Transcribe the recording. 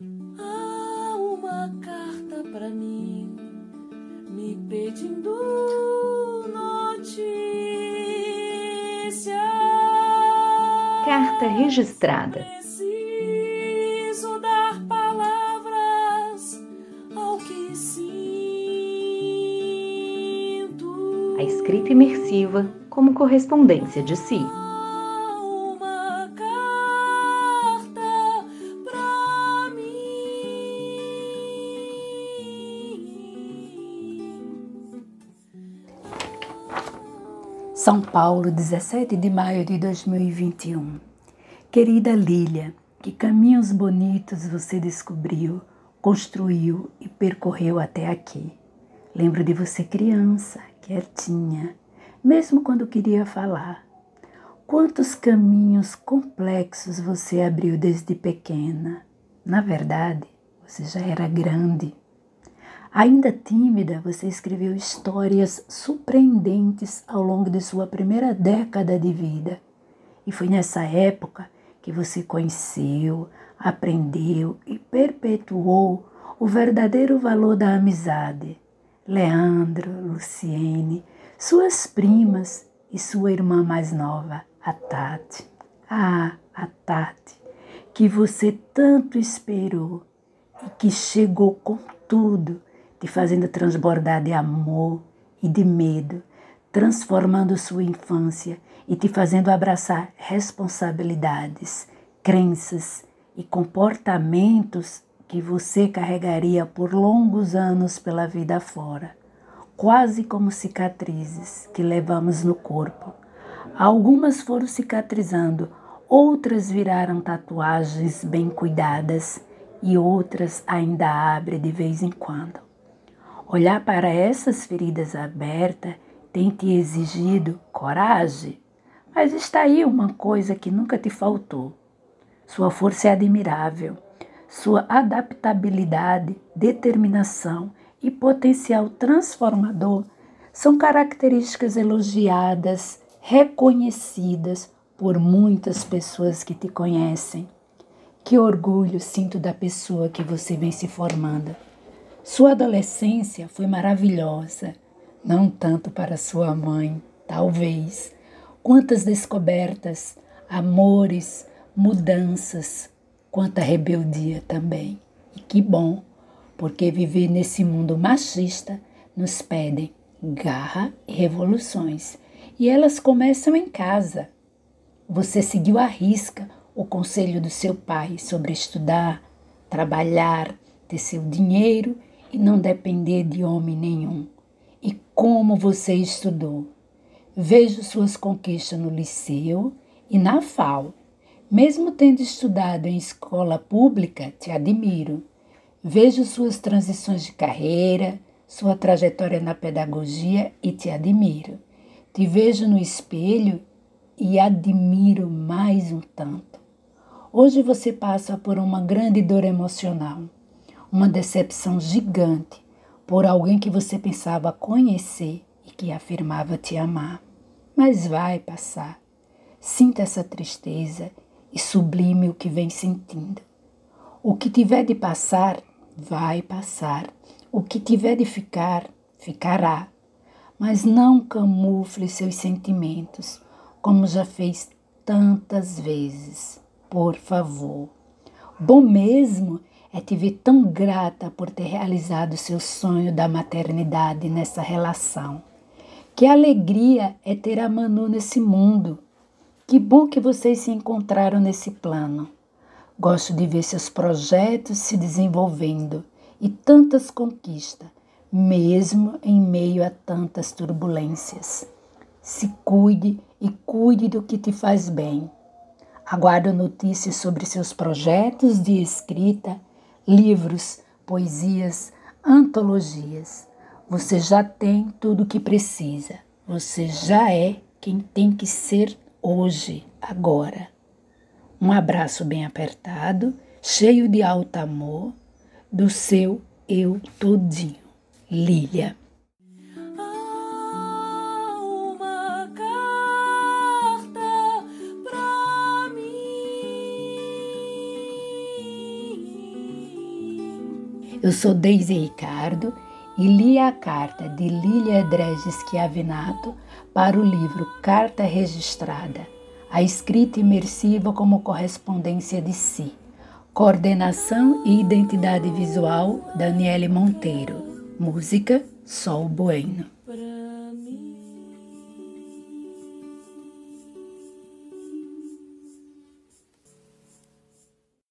Há uma carta para mim me pedindo notícia. Carta registrada. Preciso dar palavras ao que sinto. A escrita imersiva como correspondência de si. São Paulo, 17 de maio de 2021. Querida Lília, que caminhos bonitos você descobriu, construiu e percorreu até aqui. Lembro de você criança, quietinha, mesmo quando queria falar. Quantos caminhos complexos você abriu desde pequena. Na verdade, você já era grande. Ainda tímida, você escreveu histórias surpreendentes ao longo de sua primeira década de vida. E foi nessa época que você conheceu, aprendeu e perpetuou o verdadeiro valor da amizade. Leandro, Luciene, suas primas e sua irmã mais nova, a Tati. Ah, a Tati, que você tanto esperou e que chegou com tudo, te fazendo transbordar de amor e de medo, transformando sua infância e te fazendo abraçar responsabilidades, crenças e comportamentos que você carregaria por longos anos pela vida fora, quase como cicatrizes que levamos no corpo. Algumas foram cicatrizando, outras viraram tatuagens bem cuidadas e outras ainda abrem de vez em quando. Olhar para essas feridas abertas tem te exigido coragem, mas está aí uma coisa que nunca te faltou. Sua força é admirável, sua adaptabilidade, determinação e potencial transformador são características elogiadas, reconhecidas por muitas pessoas que te conhecem. Que orgulho sinto da pessoa que você vem se formando. Sua adolescência foi maravilhosa, não tanto para sua mãe, talvez. Quantas descobertas, amores, mudanças, quanta rebeldia também. E que bom, porque viver nesse mundo machista nos pedem garra e revoluções. E elas começam em casa. Você seguiu à risca o conselho do seu pai sobre estudar, trabalhar, ter seu dinheiro e não depender de homem nenhum. E como você estudou? Vejo suas conquistas no liceu e na FAO. Mesmo tendo estudado em escola pública, te admiro. Vejo suas transições de carreira, sua trajetória na pedagogia e te admiro. Te vejo no espelho e admiro mais um tanto. Hoje você passa por uma grande dor emocional, uma decepção gigante por alguém que você pensava conhecer e que afirmava te amar. Mas vai passar. Sinta essa tristeza e sublime o que vem sentindo. O que tiver de passar, vai passar. O que tiver de ficar, ficará. Mas não camufle seus sentimentos, como já fez tantas vezes. Por favor. Bom mesmo é te ver tão grata por ter realizado seu sonho da maternidade nessa relação. Que alegria é ter a Manu nesse mundo. Que bom que vocês se encontraram nesse plano. Gosto de ver seus projetos se desenvolvendo e tantas conquistas, mesmo em meio a tantas turbulências. Se cuide e cuide do que te faz bem. Aguardo notícias sobre seus projetos de escrita, livros, poesias, antologias. Você já tem tudo o que precisa. Você já é quem tem que ser hoje, agora. Um abraço bem apertado, cheio de alto amor, do seu eu todinho. Lília. Eu sou Deise Ricardo e li a carta de Lília Edreges Chiavinato para o livro Carta Registrada, a escrita imersiva como correspondência de si. Coordenação e identidade visual Daniele Monteiro. Música Sol Bueno.